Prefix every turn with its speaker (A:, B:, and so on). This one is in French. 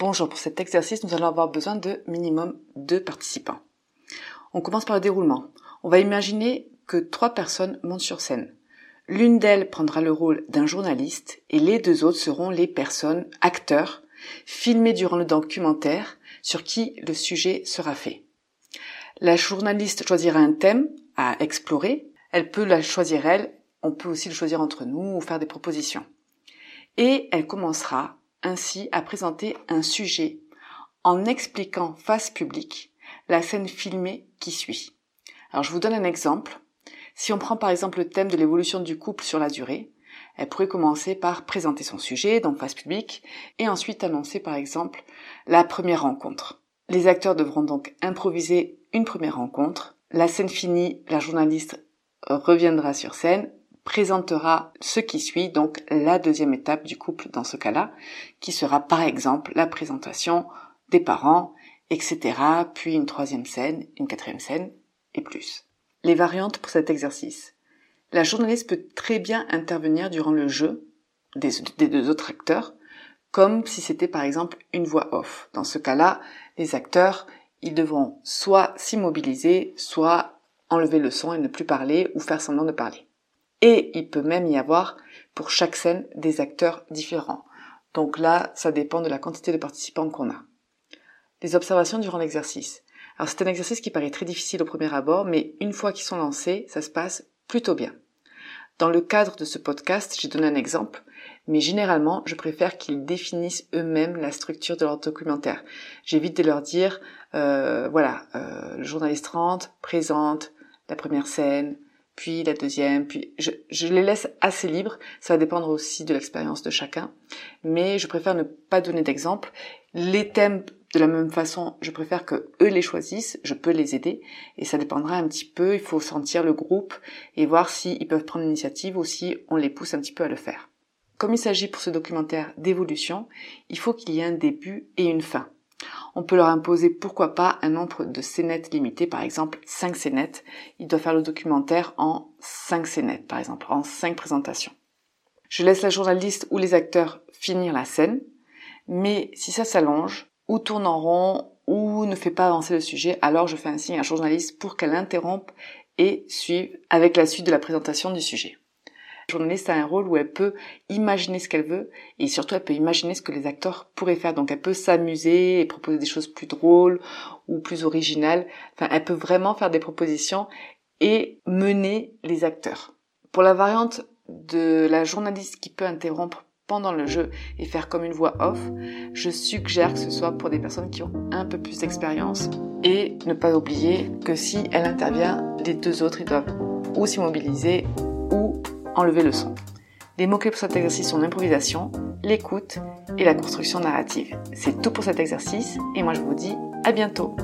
A: Bonjour, pour cet exercice, nous allons avoir besoin de minimum deux participants. On commence par le déroulement. On va imaginer que trois personnes montent sur scène. L'une d'elles prendra le rôle d'un journaliste et les deux autres seront les personnes, acteurs, filmés durant le documentaire sur qui le sujet sera fait. La journaliste choisira un thème à explorer. Elle peut la choisir elle, on peut aussi le choisir entre nous ou faire des propositions. Et elle commencera ainsi à présenter un sujet en expliquant face publique la scène filmée qui suit. Alors je vous donne un exemple. Si on prend par exemple le thème de l'évolution du couple sur la durée, elle pourrait commencer par présenter son sujet, dans face publique, et ensuite annoncer par exemple la première rencontre. Les acteurs devront donc improviser une première rencontre. La scène finie, la journaliste reviendra sur scène, présentera ce qui suit, donc la deuxième étape du couple dans ce cas-là, qui sera par exemple la présentation des parents, etc., puis une troisième scène, une quatrième scène, et plus les variantes pour cet exercice. La journaliste peut très bien intervenir durant le jeu des, deux autres acteurs, comme si c'était par exemple une voix off. Dans ce cas-là, les acteurs, ils devront soit s'immobiliser, soit enlever le son et ne plus parler ou faire semblant de parler. Et il peut même y avoir pour chaque scène des acteurs différents. Donc là, ça dépend de la quantité de participants qu'on a. Les observations durant l'exercice. Alors c'est un exercice qui paraît très difficile au premier abord, mais une fois qu'ils sont lancés, ça se passe plutôt bien. Dans le cadre de ce podcast, j'ai donné un exemple, mais généralement, je préfère qu'ils définissent eux-mêmes la structure de leur documentaire. J'évite de leur dire, euh, voilà, euh, le journaliste rentre, présente la première scène, puis la deuxième, puis je, je, les laisse assez libres. Ça va dépendre aussi de l'expérience de chacun, mais je préfère ne pas donner d'exemple. Les thèmes de la même façon, je préfère que eux les choisissent, je peux les aider, et ça dépendra un petit peu, il faut sentir le groupe et voir s'ils peuvent prendre l'initiative ou si on les pousse un petit peu à le faire. Comme il s'agit pour ce documentaire d'évolution, il faut qu'il y ait un début et une fin. On peut leur imposer pourquoi pas un nombre de scénettes limité, par exemple 5 scénettes. Ils doivent faire le documentaire en 5 scénettes, par exemple, en 5 présentations. Je laisse la journaliste ou les acteurs finir la scène, mais si ça s'allonge, ou tourne en rond ou ne fait pas avancer le sujet, alors je fais un signe à un journaliste pour qu'elle interrompe et suive avec la suite de la présentation du sujet. Journaliste a un rôle où elle peut imaginer ce qu'elle veut et surtout elle peut imaginer ce que les acteurs pourraient faire. Donc elle peut s'amuser et proposer des choses plus drôles ou plus originales. Enfin, elle peut vraiment faire des propositions et mener les acteurs. Pour la variante de la journaliste qui peut interrompre pendant le jeu et faire comme une voix off, je suggère que ce soit pour des personnes qui ont un peu plus d'expérience. Et ne pas oublier que si elle intervient, les deux autres ils doivent ou s'immobiliser ou enlever le son. Les mots-clés pour cet exercice sont l'improvisation, l'écoute et la construction narrative. C'est tout pour cet exercice et moi je vous dis à bientôt